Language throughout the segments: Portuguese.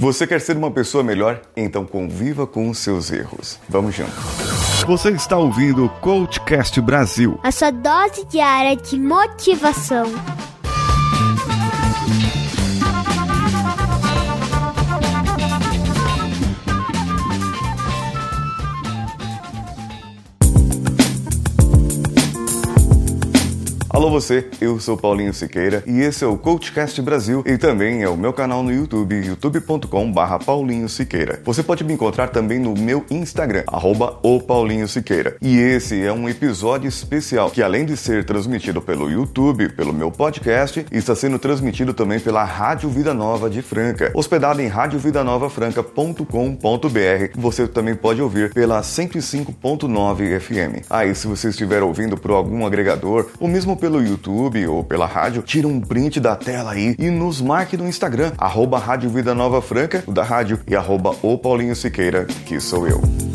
Você quer ser uma pessoa melhor? Então conviva com os seus erros. Vamos junto. Você está ouvindo o Coachcast Brasil a sua dose diária de motivação. Alô você, eu sou Paulinho Siqueira e esse é o Coachcast Brasil e também é o meu canal no YouTube, youtube.com barra Paulinho Siqueira. Você pode me encontrar também no meu Instagram, arroba o Paulinho Siqueira. E esse é um episódio especial que além de ser transmitido pelo YouTube, pelo meu podcast, está sendo transmitido também pela Rádio Vida Nova de Franca. Hospedado em radiovidanovafranca.com.br, você também pode ouvir pela 105.9 FM. Aí, se você estiver ouvindo por algum agregador, ou mesmo pelo pelo YouTube ou pela rádio, tira um print da tela aí e nos marque no Instagram, arroba Rádio Vida Nova Franca, o da rádio, e arroba o Paulinho Siqueira, que sou eu.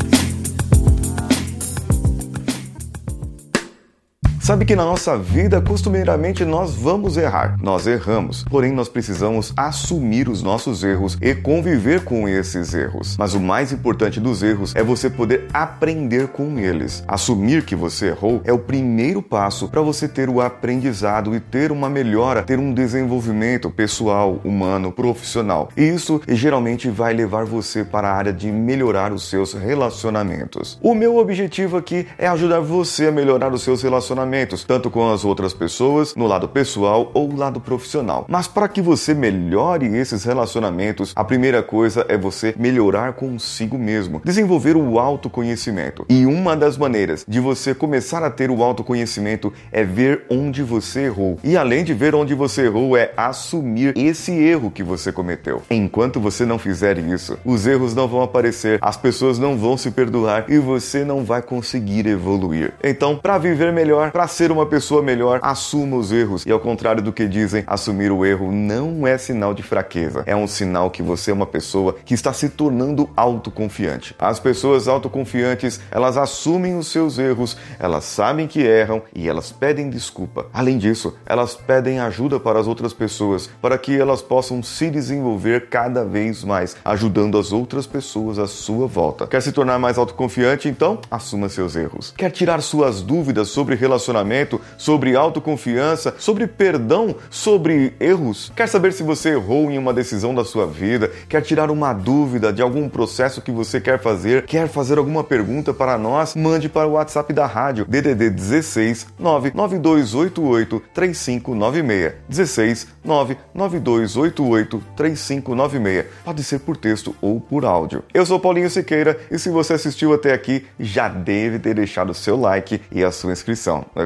Sabe que na nossa vida, costumeiramente, nós vamos errar. Nós erramos. Porém, nós precisamos assumir os nossos erros e conviver com esses erros. Mas o mais importante dos erros é você poder aprender com eles. Assumir que você errou é o primeiro passo para você ter o aprendizado e ter uma melhora, ter um desenvolvimento pessoal, humano, profissional. E isso geralmente vai levar você para a área de melhorar os seus relacionamentos. O meu objetivo aqui é ajudar você a melhorar os seus relacionamentos relacionamentos, tanto com as outras pessoas, no lado pessoal ou lado profissional. Mas para que você melhore esses relacionamentos, a primeira coisa é você melhorar consigo mesmo, desenvolver o autoconhecimento. E uma das maneiras de você começar a ter o autoconhecimento é ver onde você errou. E além de ver onde você errou, é assumir esse erro que você cometeu. Enquanto você não fizer isso, os erros não vão aparecer, as pessoas não vão se perdoar e você não vai conseguir evoluir. Então, para viver melhor, para para ser uma pessoa melhor, assuma os erros. E ao contrário do que dizem, assumir o erro não é sinal de fraqueza. É um sinal que você é uma pessoa que está se tornando autoconfiante. As pessoas autoconfiantes, elas assumem os seus erros, elas sabem que erram e elas pedem desculpa. Além disso, elas pedem ajuda para as outras pessoas, para que elas possam se desenvolver cada vez mais, ajudando as outras pessoas à sua volta. Quer se tornar mais autoconfiante? Então, assuma seus erros. Quer tirar suas dúvidas sobre relacionamento relacionamento, sobre autoconfiança, sobre perdão, sobre erros? Quer saber se você errou em uma decisão da sua vida? Quer tirar uma dúvida de algum processo que você quer fazer? Quer fazer alguma pergunta para nós? Mande para o WhatsApp da rádio DDD 16 99288 3596 16 99288 3596. Pode ser por texto ou por áudio. Eu sou Paulinho Siqueira e se você assistiu até aqui, já deve ter deixado seu like e a sua inscrição. Não é